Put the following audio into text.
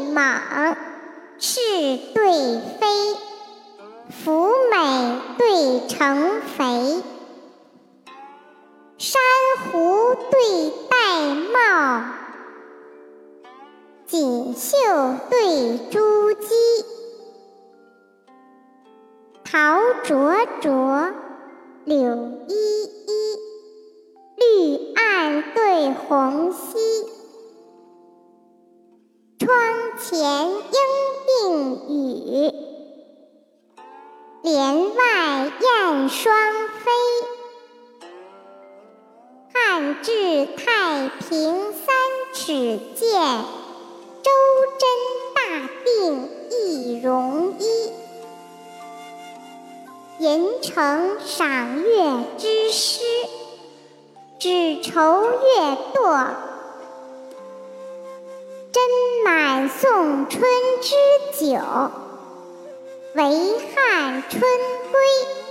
猛，是对非，福美对成肥，珊瑚对玳瑁，锦绣对珠玑，桃灼灼，柳依依，绿岸对红溪。前莺并语，帘外燕双飞。汉至太平三尺剑，周真大定一戎衣。银城赏月之诗，只愁月堕。送春之酒，为汉春归。